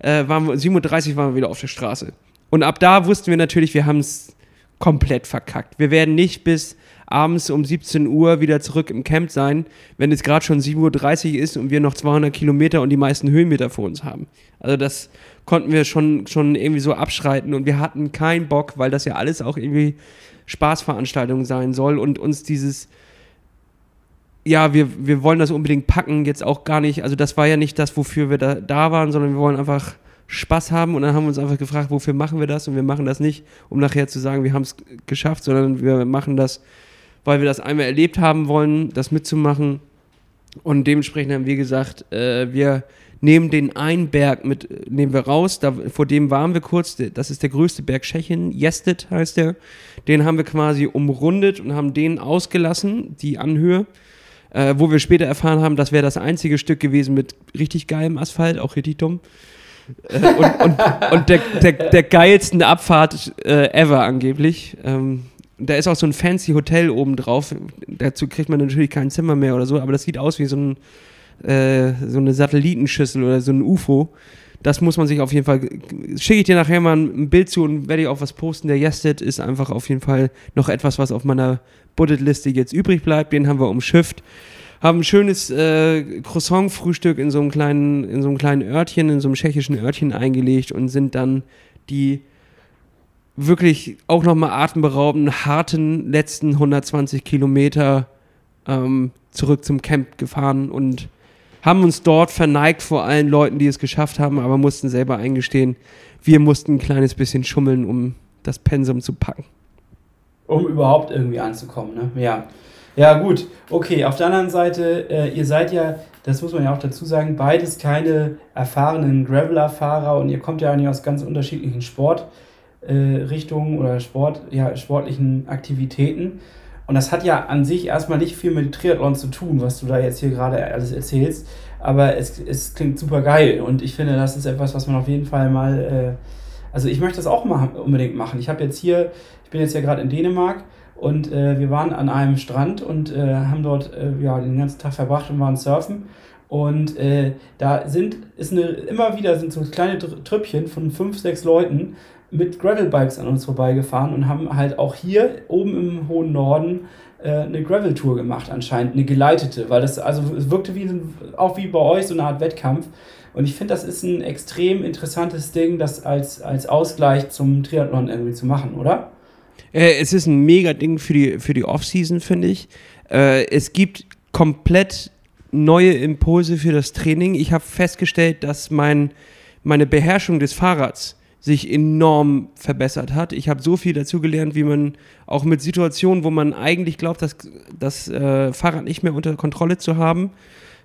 Äh, waren wir, 7.30 Uhr waren wir wieder auf der Straße. Und ab da wussten wir natürlich, wir haben es komplett verkackt. Wir werden nicht bis abends um 17 Uhr wieder zurück im Camp sein, wenn es gerade schon 7.30 Uhr ist und wir noch 200 Kilometer und die meisten Höhenmeter vor uns haben. Also das konnten wir schon, schon irgendwie so abschreiten und wir hatten keinen Bock, weil das ja alles auch irgendwie Spaßveranstaltung sein soll und uns dieses ja, wir, wir wollen das unbedingt packen, jetzt auch gar nicht, also das war ja nicht das, wofür wir da, da waren, sondern wir wollen einfach Spaß haben und dann haben wir uns einfach gefragt, wofür machen wir das und wir machen das nicht, um nachher zu sagen, wir haben es geschafft, sondern wir machen das, weil wir das einmal erlebt haben wollen, das mitzumachen. Und dementsprechend haben wir gesagt, äh, wir nehmen den einen Berg mit, nehmen wir raus, da, vor dem waren wir kurz, das ist der größte Berg Tschechien, Jested heißt der. Den haben wir quasi umrundet und haben den ausgelassen, die Anhöhe. Äh, wo wir später erfahren haben, das wäre das einzige Stück gewesen mit richtig geilem Asphalt, auch richtig dumm. Äh, und, und, und der, der, der geilsten Abfahrt äh, ever angeblich. Ähm, da ist auch so ein fancy Hotel oben drauf. Dazu kriegt man natürlich kein Zimmer mehr oder so, aber das sieht aus wie so, ein, äh, so eine Satellitenschüssel oder so ein UFO. Das muss man sich auf jeden Fall. Schicke ich dir nachher mal ein Bild zu und werde ich auch was posten. Der Yested ist einfach auf jeden Fall noch etwas, was auf meiner Budgetliste jetzt übrig bleibt. Den haben wir umschifft. Haben ein schönes äh, Croissant-Frühstück in so einem kleinen, in so einem kleinen Örtchen, in so einem tschechischen Örtchen eingelegt und sind dann die wirklich auch nochmal atemberaubenden, harten letzten 120 Kilometer ähm, zurück zum Camp gefahren und haben uns dort verneigt vor allen Leuten, die es geschafft haben, aber mussten selber eingestehen, wir mussten ein kleines bisschen schummeln, um das Pensum zu packen. Um überhaupt irgendwie anzukommen, ne? Ja. Ja, gut. Okay, auf der anderen Seite, äh, ihr seid ja, das muss man ja auch dazu sagen, beides keine erfahrenen Graveler-Fahrer und ihr kommt ja eigentlich aus ganz unterschiedlichen Sport äh, Richtungen oder Sport, ja, sportlichen Aktivitäten. Und das hat ja an sich erstmal nicht viel mit Triathlon zu tun, was du da jetzt hier gerade alles erzählst. Aber es, es klingt super geil und ich finde, das ist etwas, was man auf jeden Fall mal. Äh, also ich möchte das auch mal unbedingt machen. Ich habe jetzt hier, ich bin jetzt ja gerade in Dänemark und äh, wir waren an einem Strand und äh, haben dort äh, ja, den ganzen Tag verbracht und waren surfen. Und äh, da sind, ist eine, immer wieder sind so kleine Trüppchen von fünf, sechs Leuten mit Gravelbikes an uns vorbeigefahren und haben halt auch hier oben im hohen Norden äh, eine Gravel-Tour gemacht, anscheinend, eine geleitete, weil das, also es wirkte wie, auch wie bei euch so eine Art Wettkampf. Und ich finde, das ist ein extrem interessantes Ding, das als, als Ausgleich zum Triathlon irgendwie zu machen, oder? Äh, es ist ein mega Ding für die, für die Off-Season, finde ich. Äh, es gibt komplett neue Impulse für das Training. Ich habe festgestellt, dass mein, meine Beherrschung des Fahrrads sich enorm verbessert hat. Ich habe so viel dazu gelernt, wie man auch mit Situationen, wo man eigentlich glaubt, dass das äh, Fahrrad nicht mehr unter Kontrolle zu haben,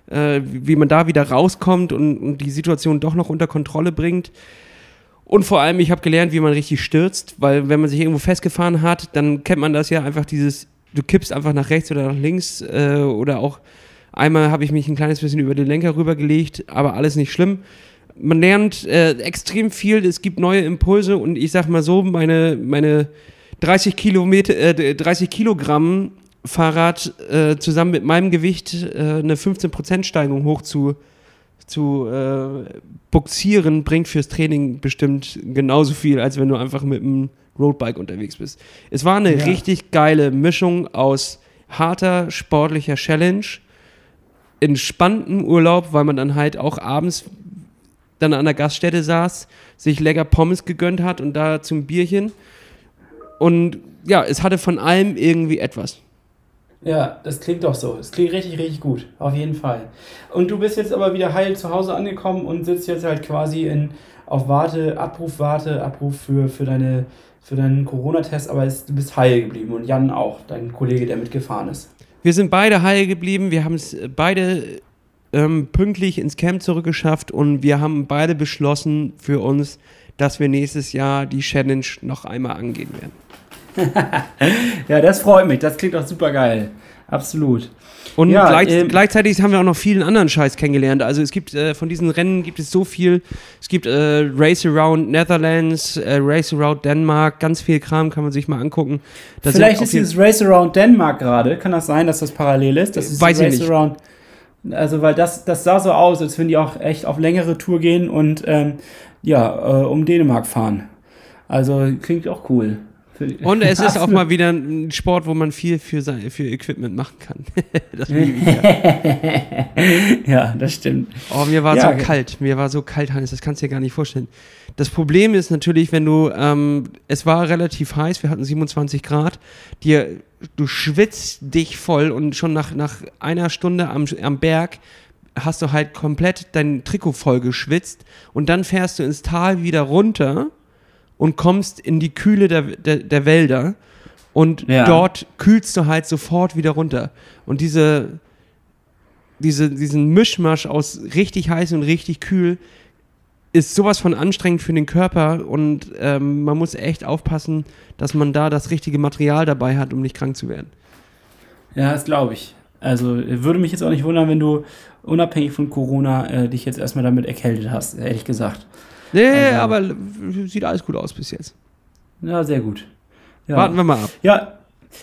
äh, wie man da wieder rauskommt und, und, die Situation doch noch unter Kontrolle bringt. Und vor allem, ich habe gelernt, wie man richtig stürzt, weil wenn man sich irgendwo festgefahren hat, dann kennt man das ja einfach dieses, du kippst einfach nach rechts oder nach links äh, oder auch einmal habe ich mich ein kleines bisschen über den Lenker rübergelegt, aber alles nicht schlimm man lernt äh, extrem viel, es gibt neue Impulse und ich sag mal so, meine, meine 30 Kilometer, äh, 30 Kilogramm Fahrrad äh, zusammen mit meinem Gewicht äh, eine 15% Steigung hoch zu, zu äh, buxieren, bringt fürs Training bestimmt genauso viel, als wenn du einfach mit einem Roadbike unterwegs bist. Es war eine ja. richtig geile Mischung aus harter sportlicher Challenge, entspannten Urlaub, weil man dann halt auch abends dann an der Gaststätte saß, sich lecker Pommes gegönnt hat und da zum Bierchen. Und ja, es hatte von allem irgendwie etwas. Ja, das klingt doch so. Es klingt richtig, richtig gut. Auf jeden Fall. Und du bist jetzt aber wieder heil zu Hause angekommen und sitzt jetzt halt quasi in, auf Warte, Abruf, Warte, Abruf für, für, deine, für deinen Corona-Test, aber es, du bist heil geblieben und Jan auch, dein Kollege, der mitgefahren ist. Wir sind beide heil geblieben. Wir haben es beide ähm, pünktlich ins Camp zurückgeschafft und wir haben beide beschlossen für uns, dass wir nächstes Jahr die Challenge noch einmal angehen werden. ja, das freut mich. Das klingt auch super geil. Absolut. Und ja, gleich, ähm, gleichzeitig haben wir auch noch vielen anderen Scheiß kennengelernt. Also es gibt äh, von diesen Rennen gibt es so viel. Es gibt äh, Race Around Netherlands, äh, Race Around Denmark, ganz viel Kram kann man sich mal angucken. Da Vielleicht ist dieses Race Around Denmark gerade. Kann das sein, dass das parallel ist? Das ist Weiß Race ich nicht. Around also, weil das, das sah so aus, als wenn die auch echt auf längere Tour gehen und ähm, ja, äh, um Dänemark fahren. Also klingt auch cool. Und es ist auch mal wieder ein Sport, wo man viel für, sein, für Equipment machen kann. das ja, das stimmt. Oh, mir war ja, so kalt. Mir war so kalt, Hannes, das kannst du dir gar nicht vorstellen. Das Problem ist natürlich, wenn du, ähm, es war relativ heiß, wir hatten 27 Grad, dir, du schwitzt dich voll und schon nach, nach einer Stunde am, am Berg hast du halt komplett dein Trikot voll geschwitzt und dann fährst du ins Tal wieder runter und kommst in die Kühle der, der, der Wälder und ja. dort kühlst du halt sofort wieder runter. Und diese, diese, diesen Mischmasch aus richtig heiß und richtig kühl ist sowas von anstrengend für den Körper und ähm, man muss echt aufpassen, dass man da das richtige Material dabei hat, um nicht krank zu werden. Ja, das glaube ich. Also würde mich jetzt auch nicht wundern, wenn du unabhängig von Corona äh, dich jetzt erstmal damit erkältet hast, ehrlich gesagt. Nee, also, aber sieht alles gut aus bis jetzt. Ja, sehr gut. Ja. Warten wir mal ab. Ja,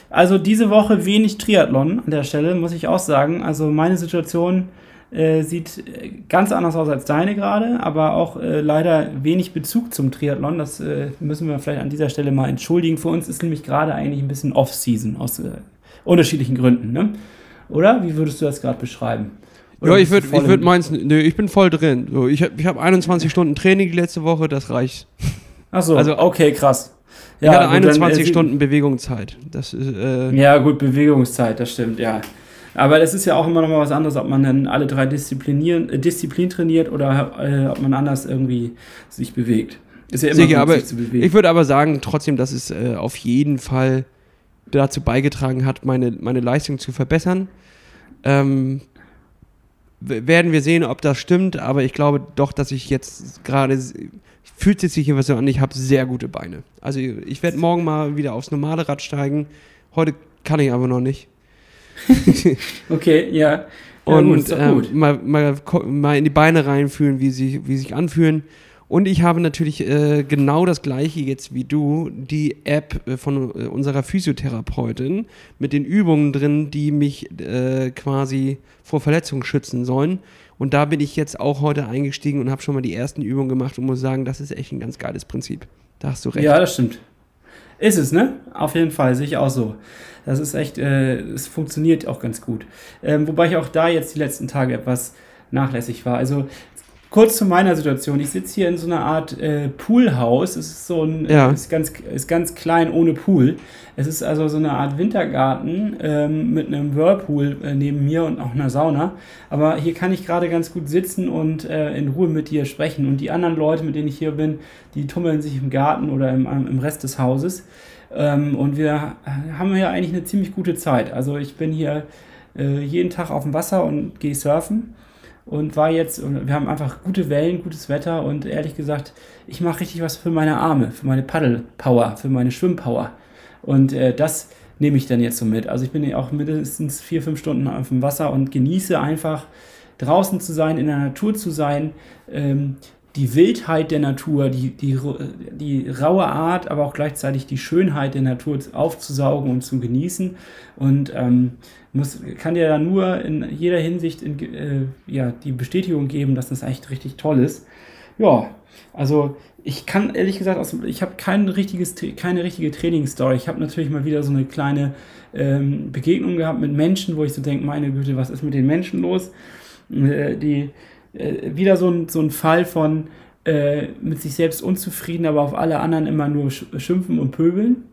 also diese Woche wenig Triathlon an der Stelle, muss ich auch sagen. Also meine Situation äh, sieht ganz anders aus als deine gerade, aber auch äh, leider wenig Bezug zum Triathlon. Das äh, müssen wir vielleicht an dieser Stelle mal entschuldigen. Für uns ist nämlich gerade eigentlich ein bisschen Off-Season aus äh, unterschiedlichen Gründen. Ne? Oder? Wie würdest du das gerade beschreiben? Oder ja, ich würde ich würd meins, nö, ich bin voll drin. So, ich habe ich hab 21 Stunden Training die letzte Woche, das reicht. Achso, also, okay, krass. Ja, ich hatte 21 dann, äh, Stunden Bewegungszeit. Das ist, äh, ja, gut, Bewegungszeit, das stimmt, ja. Aber das ist ja auch immer noch mal was anderes, ob man dann alle drei Disziplinieren, äh, Disziplin trainiert oder äh, ob man anders irgendwie sich bewegt. Ist ja immer Sicher, gut, aber sich zu bewegen. Ich würde aber sagen, trotzdem, dass es äh, auf jeden Fall dazu beigetragen hat, meine, meine Leistung zu verbessern. Ähm, werden wir sehen, ob das stimmt, aber ich glaube doch, dass ich jetzt gerade fühlt sich hier was so an, ich habe sehr gute Beine. Also ich werde morgen mal wieder aufs normale Rad steigen. Heute kann ich aber noch nicht. okay, ja. ja und gut, ähm, mal, mal, mal in die Beine reinfühlen, wie sie wie sich anfühlen. Und ich habe natürlich äh, genau das gleiche jetzt wie du, die App äh, von äh, unserer Physiotherapeutin mit den Übungen drin, die mich äh, quasi vor Verletzungen schützen sollen. Und da bin ich jetzt auch heute eingestiegen und habe schon mal die ersten Übungen gemacht und muss sagen, das ist echt ein ganz geiles Prinzip. Da hast du recht. Ja, das stimmt. Ist es, ne? Auf jeden Fall, sehe ich auch so. Das ist echt, äh, es funktioniert auch ganz gut. Ähm, wobei ich auch da jetzt die letzten Tage etwas nachlässig war. Also kurz zu meiner Situation. Ich sitze hier in so einer Art äh, Poolhaus. Es ist so ein, Ja. ist ganz, ist ganz klein ohne Pool. Es ist also so eine Art Wintergarten ähm, mit einem Whirlpool äh, neben mir und auch einer Sauna. Aber hier kann ich gerade ganz gut sitzen und äh, in Ruhe mit dir sprechen. Und die anderen Leute, mit denen ich hier bin, die tummeln sich im Garten oder im, im Rest des Hauses. Ähm, und wir haben hier eigentlich eine ziemlich gute Zeit. Also ich bin hier äh, jeden Tag auf dem Wasser und gehe surfen und war jetzt, wir haben einfach gute Wellen, gutes Wetter und ehrlich gesagt, ich mache richtig was für meine Arme, für meine Paddelpower, für meine Schwimmpower. Und äh, das nehme ich dann jetzt so mit. Also ich bin ja auch mindestens vier, fünf Stunden auf dem Wasser und genieße einfach draußen zu sein, in der Natur zu sein, ähm, die Wildheit der Natur, die, die, die raue Art, aber auch gleichzeitig die Schönheit der Natur aufzusaugen und zu genießen. Und ähm, muss, kann dir da nur in jeder Hinsicht in, äh, ja, die Bestätigung geben, dass das echt richtig toll ist. Ja, also ich kann ehrlich gesagt, aus, ich habe kein richtiges, keine richtige Trainingsstory. Ich habe natürlich mal wieder so eine kleine ähm, Begegnung gehabt mit Menschen, wo ich so denke, meine Güte, was ist mit den Menschen los? Äh, die äh, wieder so ein, so ein Fall von äh, mit sich selbst unzufrieden, aber auf alle anderen immer nur sch schimpfen und pöbeln.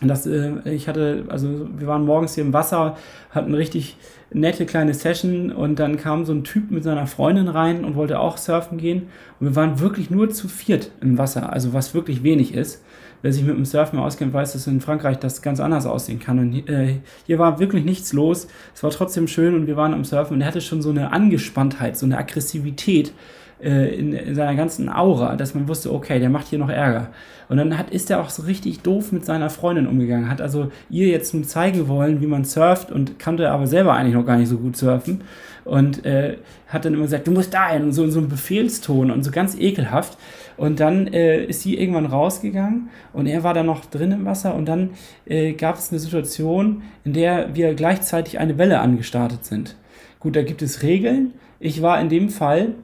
Und das, äh, ich hatte, also wir waren morgens hier im Wasser, hatten richtig nette kleine Session und dann kam so ein Typ mit seiner Freundin rein und wollte auch surfen gehen. Und wir waren wirklich nur zu viert im Wasser, also was wirklich wenig ist. Wer sich mit dem Surfen auskennt, weiß, dass in Frankreich das ganz anders aussehen kann. Und äh, hier war wirklich nichts los. Es war trotzdem schön und wir waren am Surfen und er hatte schon so eine Angespanntheit, so eine Aggressivität äh, in, in, seiner ganzen Aura, dass man wusste, okay, der macht hier noch Ärger. Und dann hat, ist er auch so richtig doof mit seiner Freundin umgegangen, hat also ihr jetzt nun zeigen wollen, wie man surft und kannte aber selber eigentlich noch gar nicht so gut surfen. Und äh, hat dann immer gesagt, du musst dahin und so in so einem Befehlston und so ganz ekelhaft. Und dann äh, ist sie irgendwann rausgegangen und er war dann noch drin im Wasser und dann äh, gab es eine Situation, in der wir gleichzeitig eine Welle angestartet sind. Gut, da gibt es Regeln. Ich war in dem Fall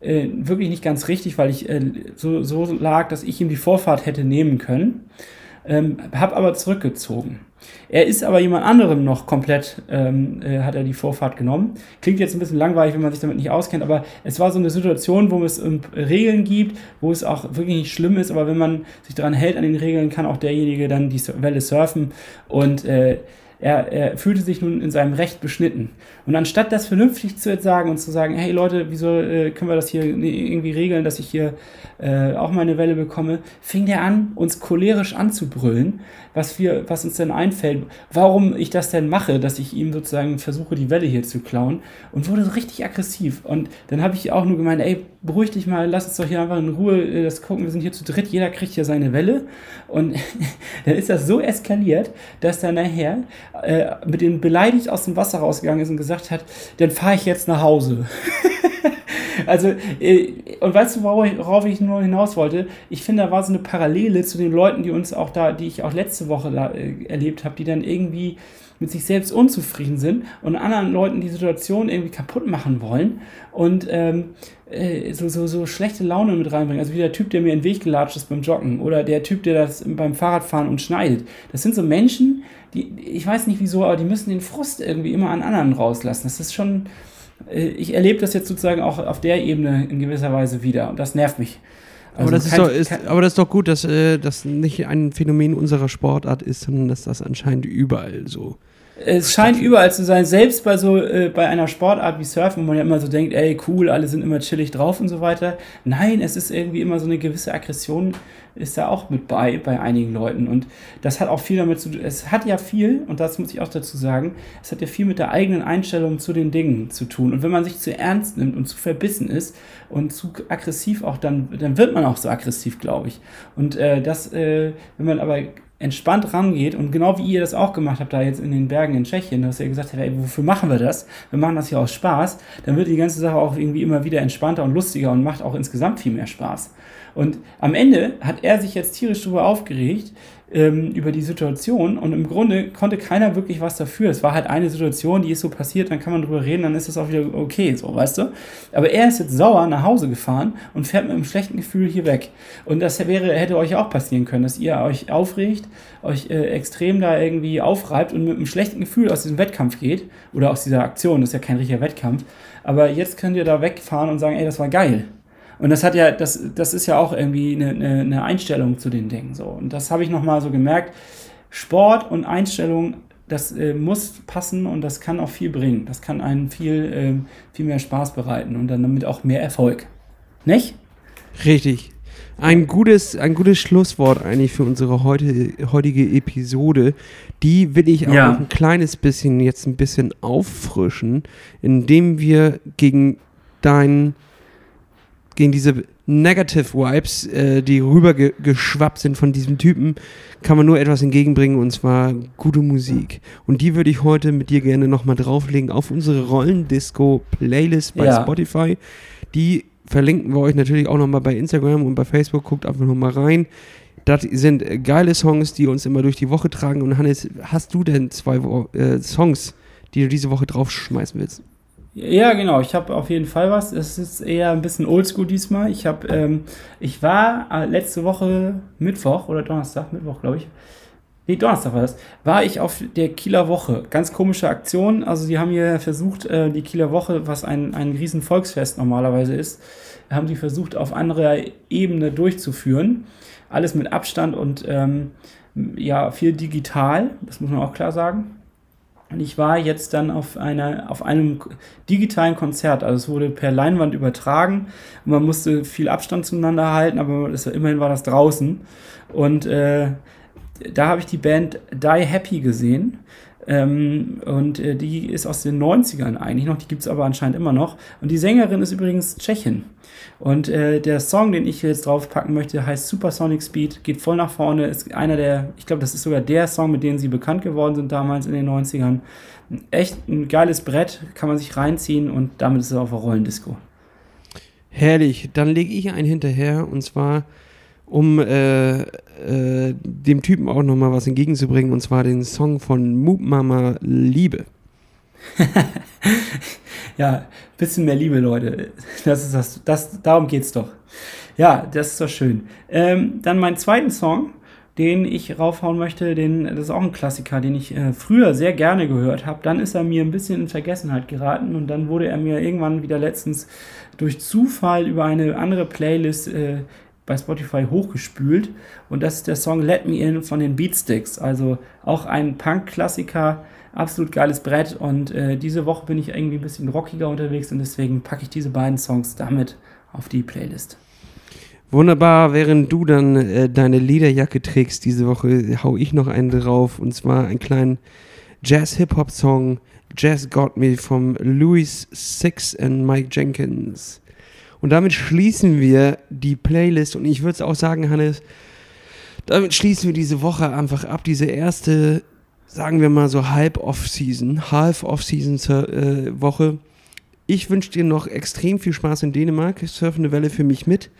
äh, wirklich nicht ganz richtig, weil ich äh, so, so lag, dass ich ihm die Vorfahrt hätte nehmen können. Ähm, habe aber zurückgezogen. Er ist aber jemand anderem noch komplett, ähm, äh, hat er die Vorfahrt genommen. Klingt jetzt ein bisschen langweilig, wenn man sich damit nicht auskennt, aber es war so eine Situation, wo es ähm, Regeln gibt, wo es auch wirklich nicht schlimm ist, aber wenn man sich daran hält an den Regeln, kann auch derjenige dann die Welle surfen und äh, er, er fühlte sich nun in seinem Recht beschnitten. Und anstatt das vernünftig zu sagen und zu sagen, hey Leute, wieso äh, können wir das hier irgendwie regeln, dass ich hier äh, auch mal eine Welle bekomme, fing der an, uns cholerisch anzubrüllen, was wir, was uns denn einfällt, warum ich das denn mache, dass ich ihm sozusagen versuche, die Welle hier zu klauen und wurde so richtig aggressiv. Und dann habe ich auch nur gemeint, ey, beruhig dich mal, lass uns doch hier einfach in Ruhe äh, das gucken, wir sind hier zu dritt, jeder kriegt hier seine Welle. Und dann ist das so eskaliert, dass dann nachher äh, mit dem beleidigt aus dem Wasser rausgegangen ist und gesagt hat, dann fahre ich jetzt nach Hause. also, äh, und weißt du, worauf ich nur hinaus wollte? Ich finde, da war so eine Parallele zu den Leuten, die uns auch da, die ich auch letzte Woche da, äh, erlebt habe, die dann irgendwie mit sich selbst unzufrieden sind und anderen Leuten die Situation irgendwie kaputt machen wollen und ähm, äh, so, so, so schlechte Laune mit reinbringen. Also wie der Typ, der mir in den Weg gelatscht ist beim Joggen oder der Typ, der das beim Fahrradfahren und schneidet. Das sind so Menschen, die, ich weiß nicht wieso, aber die müssen den Frust irgendwie immer an anderen rauslassen. Das ist schon, ich erlebe das jetzt sozusagen auch auf der Ebene in gewisser Weise wieder und das nervt mich. aber, das ist doch, ist, aber das ist doch gut, dass äh, das nicht ein Phänomen unserer Sportart ist, sondern dass das anscheinend überall so. Es scheint überall zu sein, selbst bei so äh, bei einer Sportart wie Surfen, wo man ja immer so denkt, ey, cool, alle sind immer chillig drauf und so weiter. Nein, es ist irgendwie immer so eine gewisse Aggression ist da auch mit bei bei einigen Leuten und das hat auch viel damit zu tun. Es hat ja viel und das muss ich auch dazu sagen, es hat ja viel mit der eigenen Einstellung zu den Dingen zu tun und wenn man sich zu ernst nimmt und zu verbissen ist und zu aggressiv auch dann dann wird man auch so aggressiv, glaube ich. Und äh, das äh, wenn man aber entspannt rangeht und genau wie ihr das auch gemacht habt, da jetzt in den Bergen in Tschechien, dass ihr gesagt habt, ey, wofür machen wir das? Wir machen das hier aus Spaß, dann wird die ganze Sache auch irgendwie immer wieder entspannter und lustiger und macht auch insgesamt viel mehr Spaß. Und am Ende hat er sich jetzt tierisch darüber aufgeregt, ähm, über die Situation und im Grunde konnte keiner wirklich was dafür. Es war halt eine Situation, die ist so passiert, dann kann man drüber reden, dann ist das auch wieder okay, so, weißt du? Aber er ist jetzt sauer nach Hause gefahren und fährt mit einem schlechten Gefühl hier weg. Und das wäre, hätte euch auch passieren können, dass ihr euch aufregt, euch äh, extrem da irgendwie aufreibt und mit einem schlechten Gefühl aus diesem Wettkampf geht oder aus dieser Aktion, das ist ja kein richtiger Wettkampf. Aber jetzt könnt ihr da wegfahren und sagen, ey, das war geil. Und das hat ja, das, das ist ja auch irgendwie eine, eine, eine Einstellung zu den Dingen so. Und das habe ich nochmal so gemerkt. Sport und Einstellung, das äh, muss passen und das kann auch viel bringen. Das kann einen viel, äh, viel mehr Spaß bereiten und dann damit auch mehr Erfolg. Nicht? Richtig. Ein gutes, ein gutes Schlusswort eigentlich für unsere heute, heutige Episode. Die will ich auch Ja. noch ein kleines bisschen jetzt ein bisschen auffrischen, indem wir gegen dein, gegen diese Negative Vibes, äh, die rübergeschwappt sind von diesem Typen, kann man nur etwas entgegenbringen und zwar gute Musik. Und die würde ich heute mit dir gerne nochmal drauflegen auf unsere Rollendisco-Playlist bei Ja. Spotify. Die verlinken wir euch natürlich auch nochmal bei Instagram und bei Facebook. Guckt einfach nochmal rein. Das sind geile Songs, die uns immer durch die Woche tragen. Und Hannes, hast du denn zwei äh, Songs, die du diese Woche draufschmeißen willst? Ja, genau. Ich habe auf jeden Fall was. Es ist eher ein bisschen oldschool diesmal. Ich habe, ähm, ich war äh, letzte Woche Mittwoch oder Donnerstag, Mittwoch glaube ich. Nee, Donnerstag war das. War ich auf der Kieler Woche. Ganz komische Aktion. Also die haben hier versucht, äh, die Kieler Woche, was ein, ein riesen Volksfest normalerweise ist, haben die versucht, auf anderer Ebene durchzuführen. Alles mit Abstand und ähm, ja, viel digital. Das muss man auch klar sagen. Und ich war jetzt dann auf, einer, auf einem digitalen Konzert. Also es wurde per Leinwand übertragen und man musste viel Abstand zueinander halten, aber das, immerhin war das draußen. Und äh, da habe ich die Band Die Happy gesehen. Ähm, und äh, die ist aus den 90ern eigentlich noch, die gibt es aber anscheinend immer noch. Und die Sängerin ist übrigens Tschechin. Und äh, der Song, den ich jetzt draufpacken möchte, heißt Supersonic Speed, geht voll nach vorne, ist einer der, ich glaube, das ist sogar der Song, mit dem sie bekannt geworden sind damals in den 90ern. Echt ein geiles Brett, kann man sich reinziehen und damit ist es auf der Rollendisco. Herrlich. Dann lege ich einen hinterher und zwar, um äh, äh, dem Typen auch nochmal was entgegenzubringen und zwar den Song von Moop Mama Liebe. Ja, bisschen mehr Liebe, Leute. Das ist das, das, darum geht's doch. Ja, das ist doch schön. Ähm, dann mein zweiten Song, den ich raufhauen möchte, den, das ist auch ein Klassiker, den ich äh, früher sehr gerne gehört habe. Dann ist er mir ein bisschen in Vergessenheit geraten und dann wurde er mir irgendwann wieder letztens durch Zufall über eine andere Playlist äh, bei Spotify hochgespült. Und das ist der Song Let Me In von den Beatsticks. Also auch ein Punk-Klassiker, absolut geiles Brett. Und äh, diese Woche bin ich irgendwie ein bisschen rockiger unterwegs und deswegen packe ich diese beiden Songs damit auf die Playlist. Wunderbar, während du dann äh, deine Lederjacke trägst diese Woche, hau ich noch einen drauf und zwar einen kleinen Jazz-Hip-Hop-Song, Jazz Got Me vom Louis Six und Mike Jenkins. Und damit schließen wir die Playlist und ich würde auch sagen, Hannes, damit schließen wir diese Woche einfach ab, diese erste, sagen wir mal so halb Off-Season, half Off-Season äh. Ich wünsche dir noch extrem viel Spaß in Dänemark, surf eine Welle für mich mit.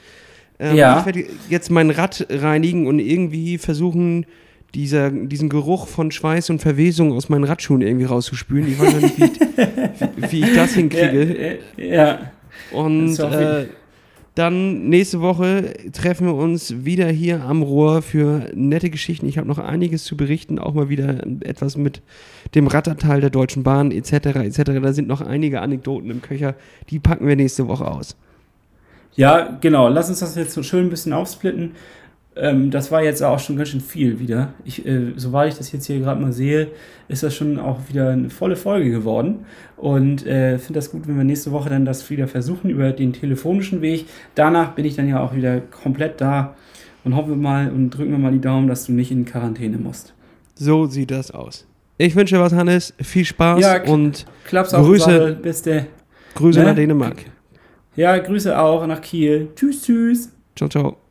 Ähm, Ja. Ich werde jetzt mein Rad reinigen und irgendwie versuchen, dieser, diesen Geruch von Schweiß und Verwesung aus meinen Radschuhen irgendwie rauszuspülen. Ich weiß noch nicht, wie, ich- wie ich das hinkriege. Ja, ja. Und äh, dann nächste Woche treffen wir uns wieder hier am Rohr für nette Geschichten. Ich habe noch einiges zu berichten, auch mal wieder etwas mit dem Rattertal der Deutschen Bahn etc. etc. Da sind noch einige Anekdoten im Köcher. Die packen wir nächste Woche aus. Ja, genau. Lass uns das jetzt so schön ein bisschen aufsplitten. Ähm, das war jetzt auch schon ganz schön viel wieder. Ich, äh, soweit ich das jetzt hier gerade mal sehe, ist das schon auch wieder eine volle Folge geworden. Und äh, finde das gut, wenn wir nächste Woche dann das wieder versuchen über den telefonischen Weg. Danach bin ich dann ja auch wieder komplett da und hoffen wir mal und drücken wir mal die Daumen, dass du nicht in Quarantäne musst. So sieht das aus. Ich wünsche dir was, Hannes. Viel Spaß Ja, und Grüße. Sache. Grüße Ne? nach Dänemark. Ja, Grüße auch nach Kiel. Tschüss, tschüss. Ciao, ciao.